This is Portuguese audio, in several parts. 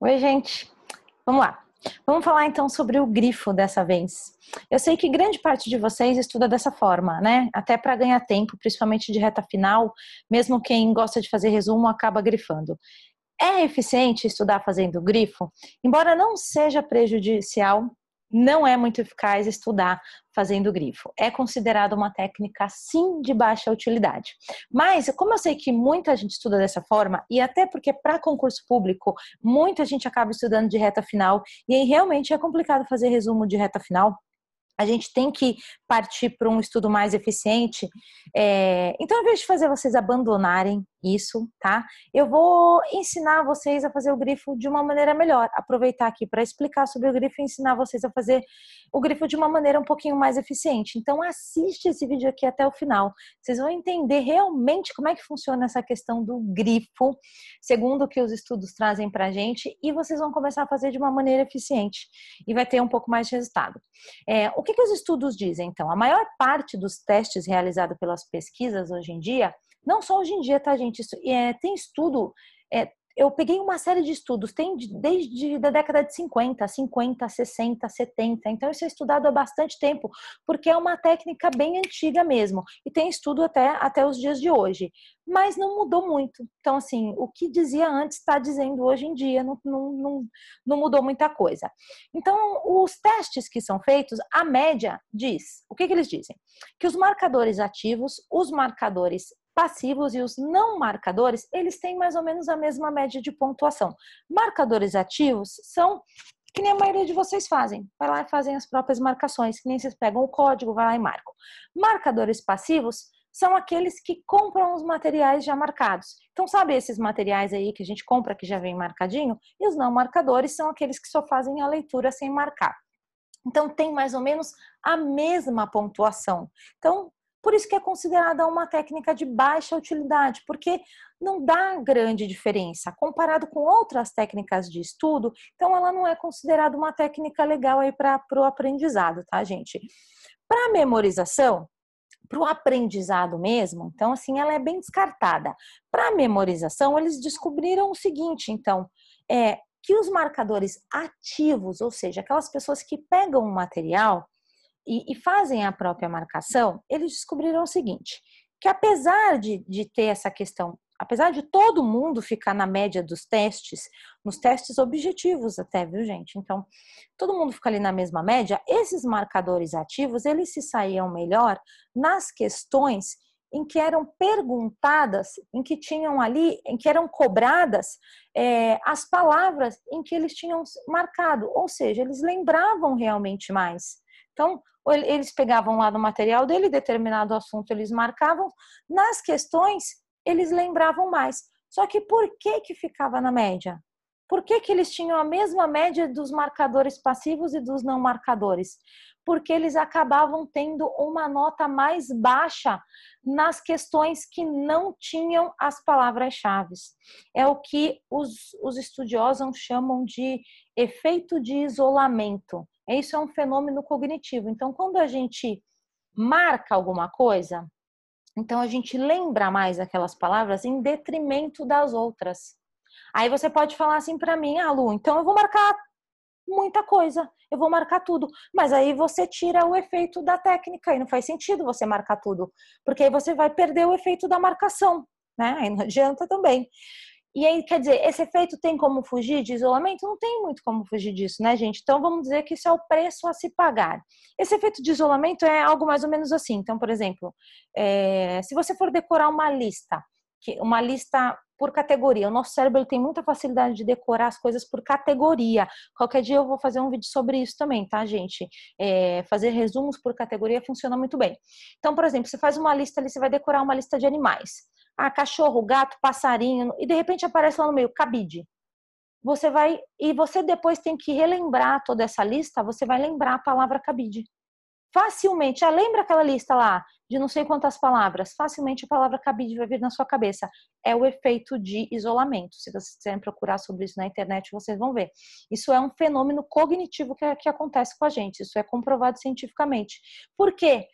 Oi, gente. Vamos lá. Vamos falar então sobre o grifo dessa vez. Eu sei que grande parte de vocês estuda dessa forma, né? Até para ganhar tempo, principalmente de reta final, mesmo quem gosta de fazer resumo acaba grifando. É eficiente estudar fazendo grifo? Embora não seja prejudicial, não é muito eficaz estudar fazendo grifo. É considerado uma técnica, sim, de baixa utilidade. Mas, como eu sei que muita gente estuda dessa forma, e até porque para concurso público, muita gente acaba estudando de reta final, e aí realmente é complicado fazer resumo de reta final, a gente tem que partir para um estudo mais eficiente. É... Então, ao invés de fazer vocês abandonarem isso, tá? Eu vou ensinar vocês a fazer o grifo de uma maneira melhor. Aproveitar aqui para explicar sobre o grifo e ensinar vocês a fazer o grifo de uma maneira um pouquinho mais eficiente. Então, assiste esse vídeo aqui até o final. Vocês vão entender realmente como é que funciona essa questão do grifo, segundo o que os estudos trazem para a gente, e vocês vão começar a fazer de uma maneira eficiente e vai ter um pouco mais de resultado. É, o que, que os estudos dizem, então? A maior parte dos testes realizados pelas pesquisas hoje em dia não só hoje em dia, tá, gente? Isso, é, tem estudo. É, eu peguei uma série de estudos, tem desde a década de 50, 50, 60, 70. Então, isso é estudado há bastante tempo, porque é uma técnica bem antiga mesmo. E tem estudo até, até os dias de hoje. Mas não mudou muito. Então, assim, o que dizia antes está dizendo hoje em dia, não, não, não, não mudou muita coisa. Então, os testes que são feitos, a média diz: o que, que eles dizem? Que os marcadores ativos, os marcadores passivos e os não marcadores, eles têm mais ou menos a mesma média de pontuação. Marcadores ativos são que nem a maioria de vocês fazem. Vai lá e fazem as próprias marcações, que nem vocês pegam o código, vai lá e marcam. Marcadores passivos são aqueles que compram os materiais já marcados. Então, sabe esses materiais aí que a gente compra que já vem marcadinho? E os não marcadores são aqueles que só fazem a leitura sem marcar. Então, tem mais ou menos a mesma pontuação. Então, por isso que é considerada uma técnica de baixa utilidade, porque não dá grande diferença comparado com outras técnicas de estudo. Então, ela não é considerada uma técnica legal aí para o aprendizado, tá, gente? Para memorização, para o aprendizado mesmo, então, assim, ela é bem descartada. Para memorização, eles descobriram o seguinte, então, é que os marcadores ativos, ou seja, aquelas pessoas que pegam o material e, e fazem a própria marcação, eles descobriram o seguinte: que apesar de, de ter essa questão, apesar de todo mundo ficar na média dos testes, nos testes objetivos até, viu, gente? Então, todo mundo fica ali na mesma média, esses marcadores ativos, eles se saíam melhor nas questões em que eram perguntadas, em que tinham ali, em que eram cobradas é, as palavras em que eles tinham marcado, ou seja, eles lembravam realmente mais. Então, eles pegavam lá no material dele, determinado assunto eles marcavam, nas questões eles lembravam mais. Só que por que que ficava na média? Por que, que eles tinham a mesma média dos marcadores passivos e dos não marcadores? Porque eles acabavam tendo uma nota mais baixa nas questões que não tinham as palavras-chave. É o que os, os estudiosos chamam de efeito de isolamento. Isso é um fenômeno cognitivo. Então, quando a gente marca alguma coisa, então a gente lembra mais aquelas palavras em detrimento das outras. Aí você pode falar assim para mim, ah, Lu, então eu vou marcar muita coisa, eu vou marcar tudo. Mas aí você tira o efeito da técnica e não faz sentido você marcar tudo, porque aí você vai perder o efeito da marcação, né? Aí não adianta também. E aí, quer dizer, esse efeito tem como fugir de isolamento? Não tem muito como fugir disso, né, gente? Então, vamos dizer que isso é o preço a se pagar. Esse efeito de isolamento é algo mais ou menos assim. Então, por exemplo, é, se você for decorar uma lista, uma lista por categoria. O nosso cérebro tem muita facilidade de decorar as coisas por categoria. Qualquer dia eu vou fazer um vídeo sobre isso também, tá, gente? É, fazer resumos por categoria funciona muito bem. Então, por exemplo, você faz uma lista ali, você vai decorar uma lista de animais ah, cachorro, gato, passarinho, e de repente aparece lá no meio cabide. Você vai e você depois tem que relembrar toda essa lista, você vai lembrar a palavra cabide. Facilmente, ah, lembra aquela lista lá de não sei quantas palavras? Facilmente a palavra cabide vai vir na sua cabeça. É o efeito de isolamento. Se vocês quiserem procurar sobre isso na internet, vocês vão ver. Isso é um fenômeno cognitivo que, que acontece com a gente. Isso é comprovado cientificamente. Por quê?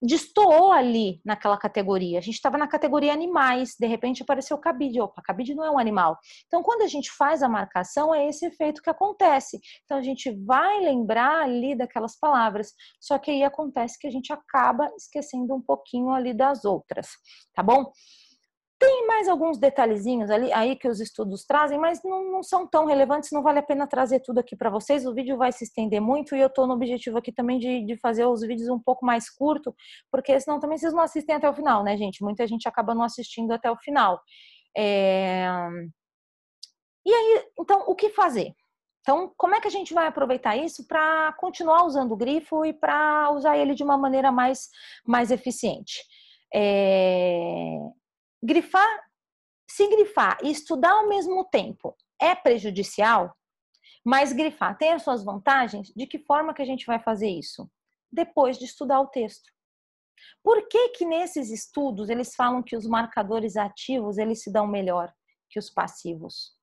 Destoou ali naquela categoria. A gente estava na categoria animais, de repente apareceu cabide. Opa, cabide não é um animal. Então, quando a gente faz a marcação, é esse efeito que acontece. Então, a gente vai lembrar ali daquelas palavras, só que aí acontece que a gente acaba esquecendo um pouquinho ali das outras, tá bom? Tem mais alguns detalhezinhos ali aí que os estudos trazem, mas não, não são tão relevantes, não vale a pena trazer tudo aqui para vocês. O vídeo vai se estender muito e eu estou no objetivo aqui também de, de fazer os vídeos um pouco mais curto, porque senão também vocês não assistem até o final, né, gente? Muita gente acaba não assistindo até o final. É... E aí, então, o que fazer? Então, como é que a gente vai aproveitar isso para continuar usando o grifo e para usar ele de uma maneira mais, mais eficiente? É grifar, se grifar e estudar ao mesmo tempo é prejudicial, mas grifar tem as suas vantagens, de que forma que a gente vai fazer isso? Depois de estudar o texto. Por que que nesses estudos eles falam que os marcadores ativos eles se dão melhor que os passivos?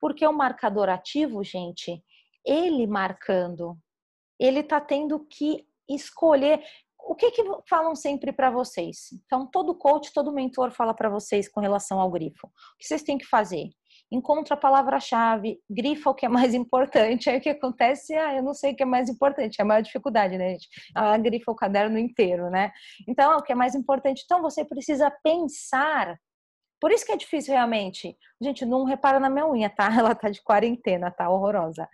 Porque o marcador ativo, gente, ele marcando, ele tá tendo que escolher o que, que falam sempre para vocês? Então, todo coach, todo mentor fala para vocês com relação ao grifo. O que vocês têm que fazer? Encontra a palavra-chave, grifa o que é mais importante. Aí o que acontece? Ah, eu não sei o que é mais importante, é a maior dificuldade, né, gente? Ela grifa o caderno inteiro, né? Então, o que é mais importante? Então, você precisa pensar por isso que é difícil realmente. Gente, não repara na minha unha, tá? Ela tá de quarentena, tá horrorosa.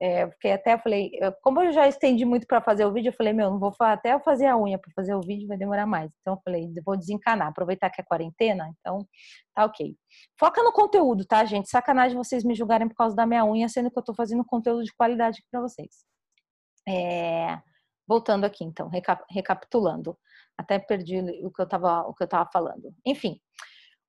É, porque até eu falei, como eu já estendi muito para fazer o vídeo, eu falei, meu, não vou até eu fazer a unha para fazer o vídeo vai demorar mais. Então eu falei, vou desencanar, aproveitar que é quarentena, então tá ok. Foca no conteúdo, tá, gente? Sacanagem vocês me julgarem por causa da minha unha, sendo que eu tô fazendo conteúdo de qualidade para vocês. É, voltando aqui, então, recapitulando. Até perdi o que eu tava, o que eu tava falando. Enfim,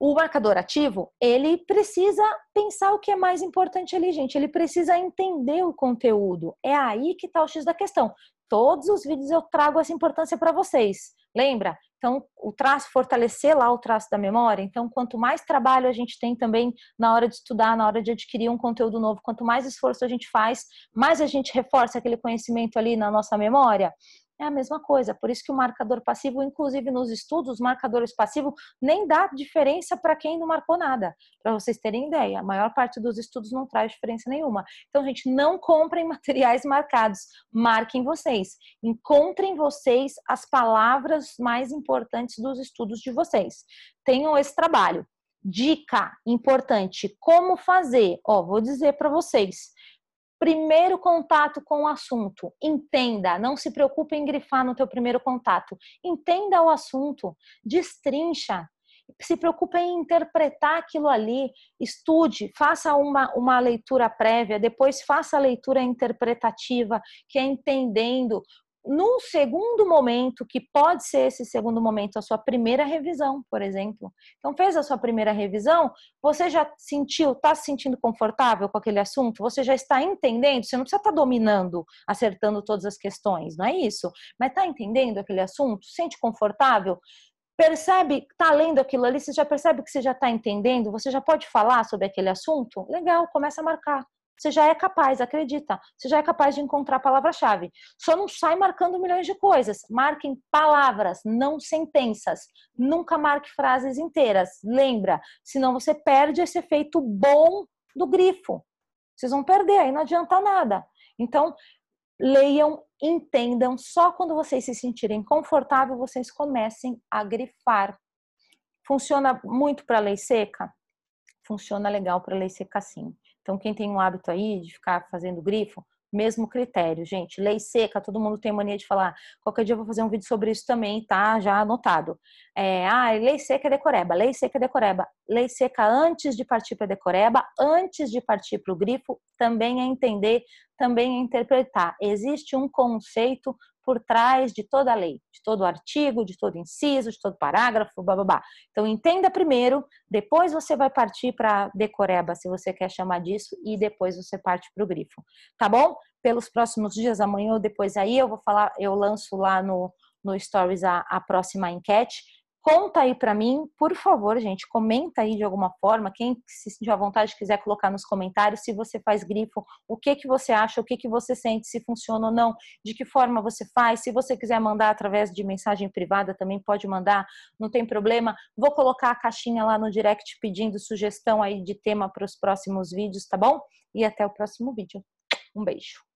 o marcador ativo, ele precisa pensar o que é mais importante ali, gente. Ele precisa entender o conteúdo. É aí que está o X da questão. Todos os vídeos eu trago essa importância para vocês. Lembra? Então, o traço, fortalecer lá o traço da memória. Então, quanto mais trabalho a gente tem também na hora de estudar, na hora de adquirir um conteúdo novo, quanto mais esforço a gente faz, mais a gente reforça aquele conhecimento ali na nossa memória é a mesma coisa. Por isso que o marcador passivo, inclusive nos estudos, os marcadores passivos nem dá diferença para quem não marcou nada. Para vocês terem ideia, a maior parte dos estudos não traz diferença nenhuma. Então, gente, não comprem materiais marcados, marquem vocês. Encontrem vocês as palavras mais importantes dos estudos de vocês. Tenham esse trabalho. Dica importante: como fazer? Ó, vou dizer para vocês primeiro contato com o assunto. Entenda, não se preocupe em grifar no teu primeiro contato. Entenda o assunto, destrincha. Se preocupe em interpretar aquilo ali, estude, faça uma, uma leitura prévia, depois faça a leitura interpretativa, que é entendendo no segundo momento, que pode ser esse segundo momento, a sua primeira revisão, por exemplo. Então, fez a sua primeira revisão, você já sentiu, está se sentindo confortável com aquele assunto? Você já está entendendo? Você não precisa estar tá dominando, acertando todas as questões, não é isso? Mas está entendendo aquele assunto? Sente confortável? Percebe, está lendo aquilo ali, você já percebe que você já está entendendo? Você já pode falar sobre aquele assunto? Legal, começa a marcar você já é capaz, acredita, você já é capaz de encontrar a palavra-chave. Só não sai marcando milhões de coisas. Marquem palavras, não sentenças. Nunca marque frases inteiras. Lembra, senão você perde esse efeito bom do grifo. Vocês vão perder, aí não adianta nada. Então, leiam, entendam. Só quando vocês se sentirem confortáveis, vocês comecem a grifar. Funciona muito para lei seca? Funciona legal para lei seca sim. Então, quem tem um hábito aí de ficar fazendo grifo, mesmo critério, gente. Lei seca, todo mundo tem mania de falar. Qualquer dia eu vou fazer um vídeo sobre isso também, tá? Já anotado. É, ah, lei seca é decoreba, lei seca é decoreba. Lei seca antes de partir para decoreba, antes de partir para o grifo, também é entender, também é interpretar. Existe um conceito por trás de toda a lei, de todo artigo, de todo inciso, de todo parágrafo, babá. Então entenda primeiro, depois você vai partir para decoreba, se você quer chamar disso, e depois você parte para o grifo, tá bom? Pelos próximos dias, amanhã ou depois aí, eu vou falar, eu lanço lá no, no Stories a, a próxima enquete. Conta aí para mim, por favor, gente, comenta aí de alguma forma, quem se sentir à vontade quiser colocar nos comentários se você faz grifo, o que que você acha, o que que você sente, se funciona ou não, de que forma você faz. Se você quiser mandar através de mensagem privada, também pode mandar, não tem problema. Vou colocar a caixinha lá no direct pedindo sugestão aí de tema para os próximos vídeos, tá bom? E até o próximo vídeo. Um beijo.